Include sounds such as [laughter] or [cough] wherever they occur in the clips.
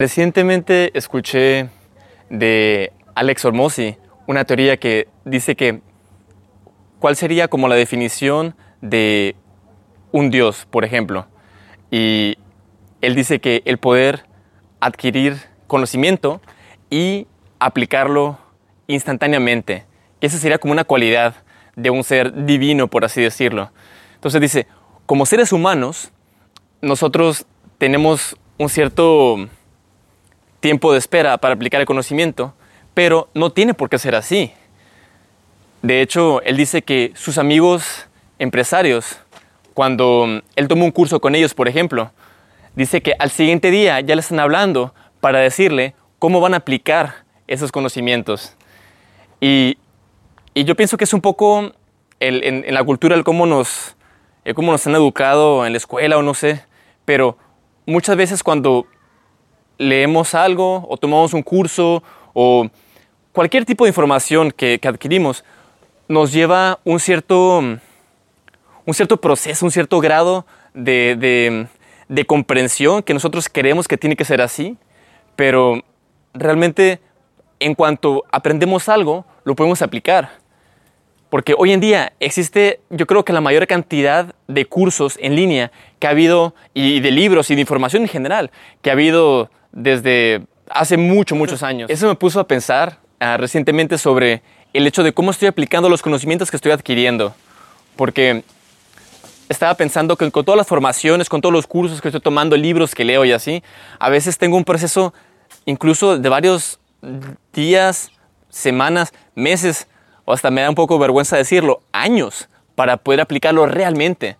Recientemente escuché de Alex Hormozzi una teoría que dice que cuál sería como la definición de un dios, por ejemplo. Y él dice que el poder adquirir conocimiento y aplicarlo instantáneamente, esa sería como una cualidad de un ser divino, por así decirlo. Entonces dice, como seres humanos, nosotros tenemos un cierto tiempo de espera para aplicar el conocimiento, pero no tiene por qué ser así. De hecho, él dice que sus amigos empresarios, cuando él toma un curso con ellos, por ejemplo, dice que al siguiente día ya le están hablando para decirle cómo van a aplicar esos conocimientos. Y, yo pienso que es un poco en, la cultura el cómo nos, el cómo nos han educado en la escuela o no sé, pero muchas veces cuando leemos algo o tomamos un curso o cualquier tipo de información que, adquirimos nos lleva un cierto, un cierto proceso, un cierto grado de, de, comprensión que nosotros creemos que tiene que ser así, pero realmente en cuanto aprendemos algo, lo podemos aplicar. Porque hoy en día existe, yo creo que la mayor cantidad de cursos en línea que ha habido, y de libros y de información en general, que ha habido desde hace muchos, muchos años. Eso me puso a pensar ah, recientemente sobre el hecho de cómo estoy aplicando los conocimientos que estoy adquiriendo. Porque estaba pensando que con todas las formaciones, con todos los cursos que estoy tomando, libros que leo y así, a veces tengo un proceso incluso de varios días, semanas, meses, o hasta me da un poco vergüenza decirlo, años para poder aplicarlo realmente.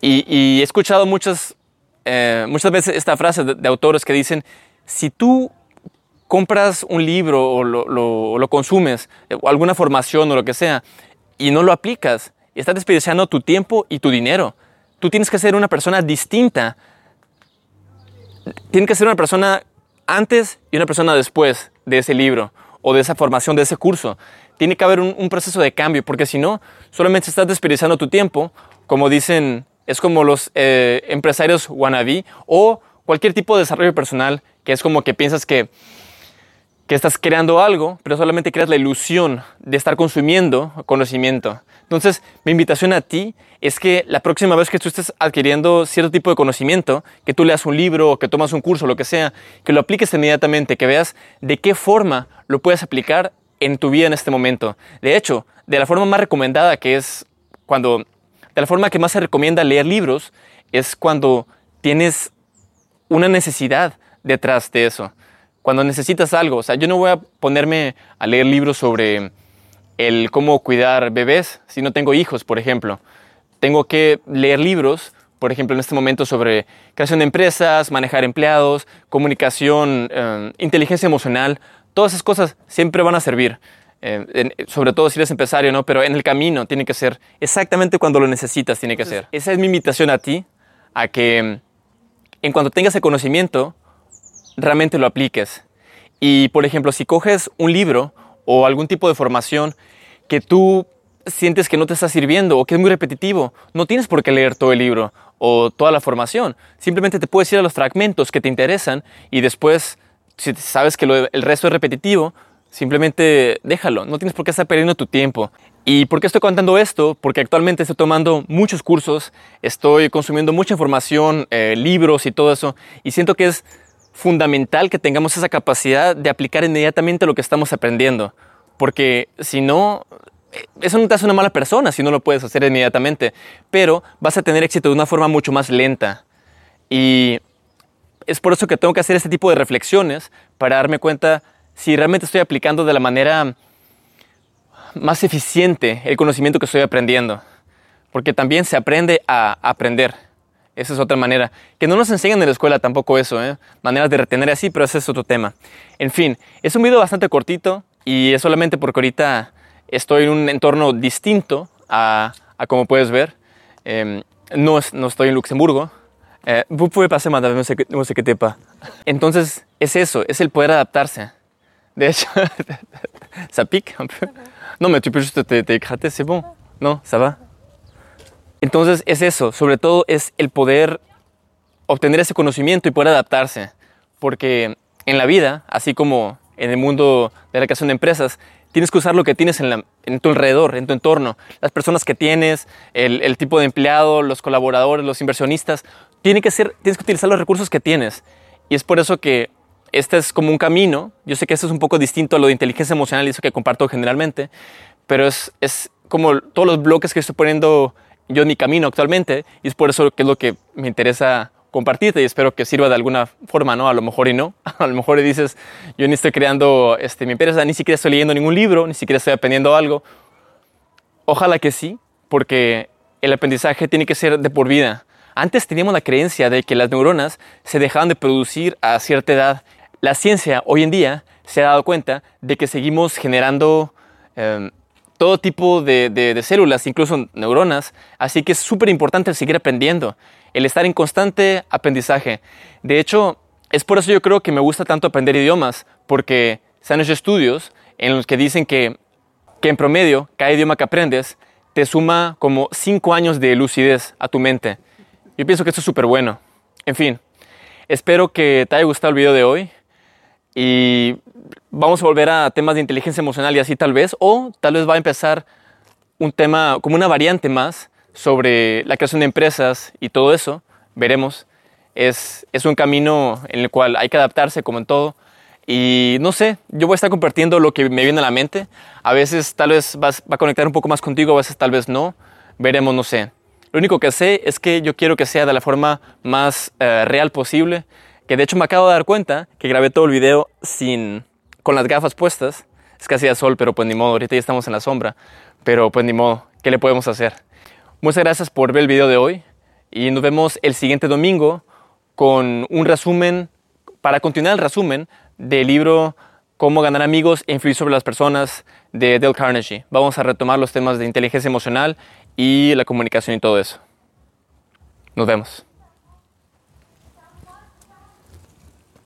Y, he escuchado muchas eh, muchas veces esta frase de, autores que dicen, si tú compras un libro o lo, consumes, eh, o alguna formación o lo que sea, y no lo aplicas, estás desperdiciando tu tiempo y tu dinero. Tú tienes que ser una persona distinta. Tienes que ser una persona antes y una persona después de ese libro o de esa formación, de ese curso. Tiene que haber un, un proceso de cambio, porque si no, solamente estás desperdiciando tu tiempo, como dicen es como los eh, empresarios wannabe o cualquier tipo de desarrollo personal que es como que piensas que, que estás creando algo, pero solamente creas la ilusión de estar consumiendo conocimiento. Entonces, mi invitación a ti es que la próxima vez que tú estés adquiriendo cierto tipo de conocimiento, que tú leas un libro que tomas un curso, lo que sea, que lo apliques inmediatamente, que veas de qué forma lo puedes aplicar en tu vida en este momento. De hecho, de la forma más recomendada que es cuando la forma que más se recomienda leer libros es cuando tienes una necesidad detrás de eso. Cuando necesitas algo. O sea, yo no voy a ponerme a leer libros sobre el cómo cuidar bebés si no tengo hijos, por ejemplo. Tengo que leer libros, por ejemplo, en este momento sobre creación de empresas, manejar empleados, comunicación, eh, inteligencia emocional. Todas esas cosas siempre van a servir. Eh, sobre todo si eres empresario, ¿no? Pero en el camino tiene que ser exactamente cuando lo necesitas, tiene que ser. Esa es mi invitación a ti, a que en cuanto tengas el conocimiento, realmente lo apliques. Y, por ejemplo, si coges un libro o algún tipo de formación que tú sientes que no te está sirviendo o que es muy repetitivo, no tienes por qué leer todo el libro o toda la formación. Simplemente te puedes ir a los fragmentos que te interesan y después, si sabes que el resto es repetitivo, Simplemente déjalo, no tienes por qué estar perdiendo tu tiempo. ¿Y por qué estoy contando esto? Porque actualmente estoy tomando muchos cursos, estoy consumiendo mucha información, eh, libros y todo eso, y siento que es fundamental que tengamos esa capacidad de aplicar inmediatamente lo que estamos aprendiendo. Porque si no, eh, eso no te hace una mala persona si no lo puedes hacer inmediatamente, pero vas a tener éxito de una forma mucho más lenta. Y es por eso que tengo que hacer este tipo de reflexiones para darme cuenta si realmente estoy aplicando de la manera más eficiente el conocimiento que estoy aprendiendo. Porque también se aprende a aprender. Esa es otra manera. Que no nos enseñan en la escuela tampoco eso, ¿eh? Maneras de retener así, pero ese es otro tema. En fin, es un video bastante cortito y es solamente porque ahorita estoy en un entorno distinto a, como puedes ver. Em, no, no estoy en Luxemburgo. Eh. Entonces, es eso, es el poder adaptarse de hecho, [laughs] ça pique un peu. No, mais tu juste te, c'est bon. No, ça va. Entonces es eso, sobre todo es el poder obtener ese conocimiento y poder adaptarse. porque en la vida, así como en el mundo de la creación de empresas, tienes que usar lo que tienes en, tu alrededor, en tu entorno, las personas que tienes, el, tipo de empleado, los colaboradores, los inversionistas, tiene que ser, tienes que utilizar los recursos que tienes. Y es por eso que este es como un camino, yo sé que este es un poco distinto a lo de inteligencia emocional y eso que comparto generalmente, pero es, es como todos los bloques que estoy poniendo yo en mi camino actualmente y es por eso que es lo que me interesa compartirte y espero que sirva de alguna forma, ¿no? A lo mejor y no. [laughs] A lo mejor y dices, yo ni estoy creando este, mi empresa, ni siquiera estoy leyendo ningún libro, ni siquiera estoy aprendiendo algo. Ojalá que sí, porque el aprendizaje tiene que ser de por vida. Antes teníamos la creencia de que las neuronas se dejaban de producir a cierta edad. La ciencia hoy en día se ha dado cuenta de que seguimos generando em, todo tipo de, células, incluso neuronas, así que es súper importante seguir aprendiendo, el estar en constante aprendizaje. De hecho, es por eso yo creo que me gusta tanto aprender idiomas, porque se han hecho estudios en los que dicen que, que en promedio cada idioma que aprendes te suma como 5 años de lucidez a tu mente. Yo pienso que esto es súper bueno. En fin, espero que te haya gustado el video de hoy y vamos a volver a temas de inteligencia emocional y así tal vez, o tal vez va a empezar un tema como una variante más sobre la creación de empresas y todo eso, veremos. Es, es un camino en el cual hay que adaptarse como en todo. Y no sé, yo voy a estar compartiendo lo que me viene a la mente. A veces tal vez va a conectar un poco más contigo, a veces tal vez no. Veremos, no sé. Lo único que sé es que yo quiero que sea de la forma más eh, real posible que de hecho me acabo de dar cuenta que grabé todo el video sin, con las gafas puestas. Es que hacía sol, pero pues ni modo, ahorita ya estamos en la sombra. Pero pues ni modo, ¿qué le podemos hacer? Muchas gracias por ver el video de hoy y nos vemos el siguiente domingo con un resumen, para continuar el resumen del libro Cómo ganar amigos e influir sobre las personas de Dale Carnegie. Vamos a retomar los temas de inteligencia emocional y la comunicación y todo eso. Nos vemos.